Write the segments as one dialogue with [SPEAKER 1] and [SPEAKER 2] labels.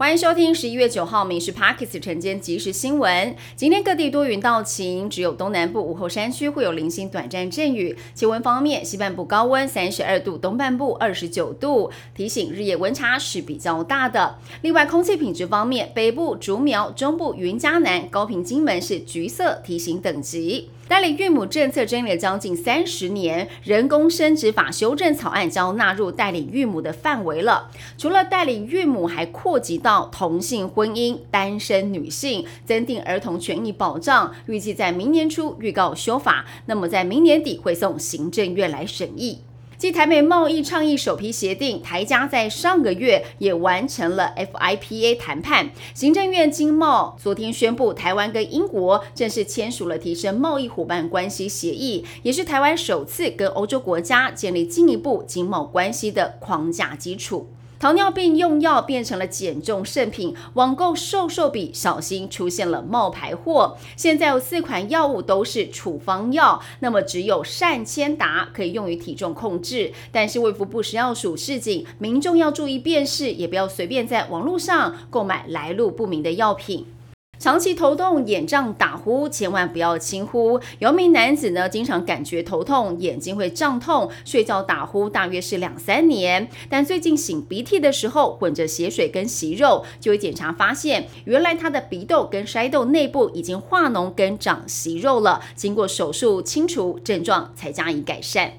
[SPEAKER 1] 欢迎收听十一月九号《民事 Parkes》晨间即时新闻。今天各地多云到晴，只有东南部午后山区会有零星短暂阵雨。气温方面，西半部高温三十二度，东半部二十九度。提醒日夜温差是比较大的。另外，空气品质方面，北部竹苗、中部云嘉南、高平、金门是橘色提醒等级。代理孕母政策争议了将近三十年，人工生殖法修正草案将纳入代理孕母的范围了。除了代理孕母，还扩及到同性婚姻、单身女性，增订儿童权益保障。预计在明年初预告修法，那么在明年底会送行政院来审议。继台美贸易倡议首批协定，台家在上个月也完成了 FIPA 谈判。行政院经贸昨天宣布，台湾跟英国正式签署了提升贸易伙伴关系协议，也是台湾首次跟欧洲国家建立进一步经贸关系的框架基础。糖尿病用药变成了减重圣品，网购瘦瘦笔小心出现了冒牌货。现在有四款药物都是处方药，那么只有善千达可以用于体重控制。但是卫福部食药署示警，民众要注意辨识，也不要随便在网络上购买来路不明的药品。长期头痛、眼胀、打呼，千万不要轻忽。有名男子呢，经常感觉头痛、眼睛会胀痛、睡觉打呼，大约是两三年。但最近擤鼻涕的时候，混着血水跟息肉，就会检查发现，原来他的鼻窦跟筛窦内部已经化脓跟长息肉了。经过手术清除，症状才加以改善。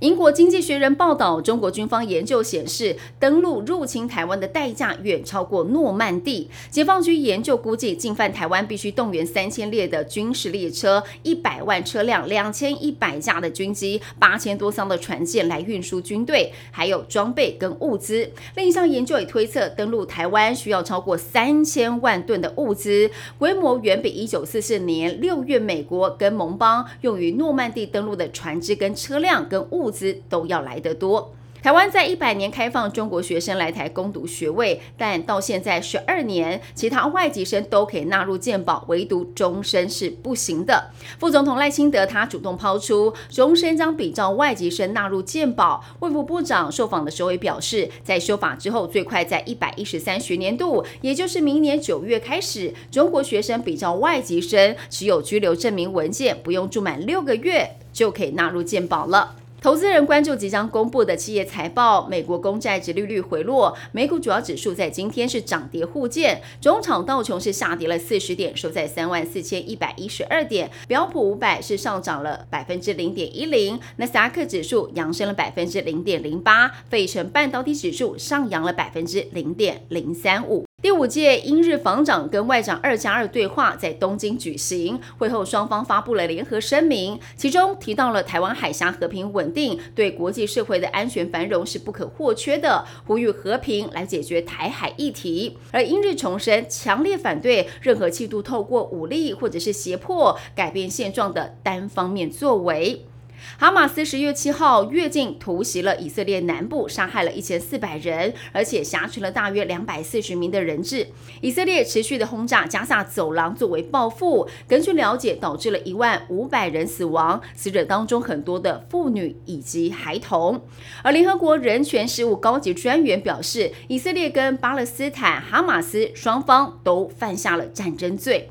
[SPEAKER 1] 英国经济学人报道，中国军方研究显示，登陆入侵台湾的代价远超过诺曼底。解放军研究估计，进犯台湾必须动员三千列的军事列车、一百万车辆、两千一百架的军机、八千多艘的船舰来运输军队，还有装备跟物资。另一项研究也推测，登陆台湾需要超过三千万吨的物资，规模远比一九四四年六月美国跟盟邦用于诺曼底登陆的船只跟车辆跟物。物资都要来得多。台湾在一百年开放中国学生来台攻读学位，但到现在十二年，其他外籍生都可以纳入健保，唯独终身是不行的。副总统赖清德他主动抛出，终身将比照外籍生纳入健保。卫福部长受访的时候也表示，在修法之后，最快在一百一十三学年度，也就是明年九月开始，中国学生比照外籍生持有居留证明文件，不用住满六个月就可以纳入健保了。投资人关注即将公布的企业财报，美国公债殖利率回落，美股主要指数在今天是涨跌互见，中场道琼是下跌了四十点，收在三万四千一百一十二点，标普五百是上涨了百分之零点一零，纳斯达克指数扬升了百分之零点零八，费城半导体指数上扬了百分之零点零三五。第五届英日防长跟外长二加二对话在东京举行，会后双方发布了联合声明，其中提到了台湾海峡和平稳定对国际社会的安全繁荣是不可或缺的，呼吁和平来解决台海议题。而英日重申强烈反对任何企图透过武力或者是胁迫改变现状的单方面作为。哈马斯十月七号越境突袭了以色列南部，杀害了一千四百人，而且挟持了大约两百四十名的人质。以色列持续的轰炸加萨走廊作为报复。根据了解，导致了一万五百人死亡，死者当中很多的妇女以及孩童。而联合国人权事务高级专员表示，以色列跟巴勒斯坦哈马斯双方都犯下了战争罪。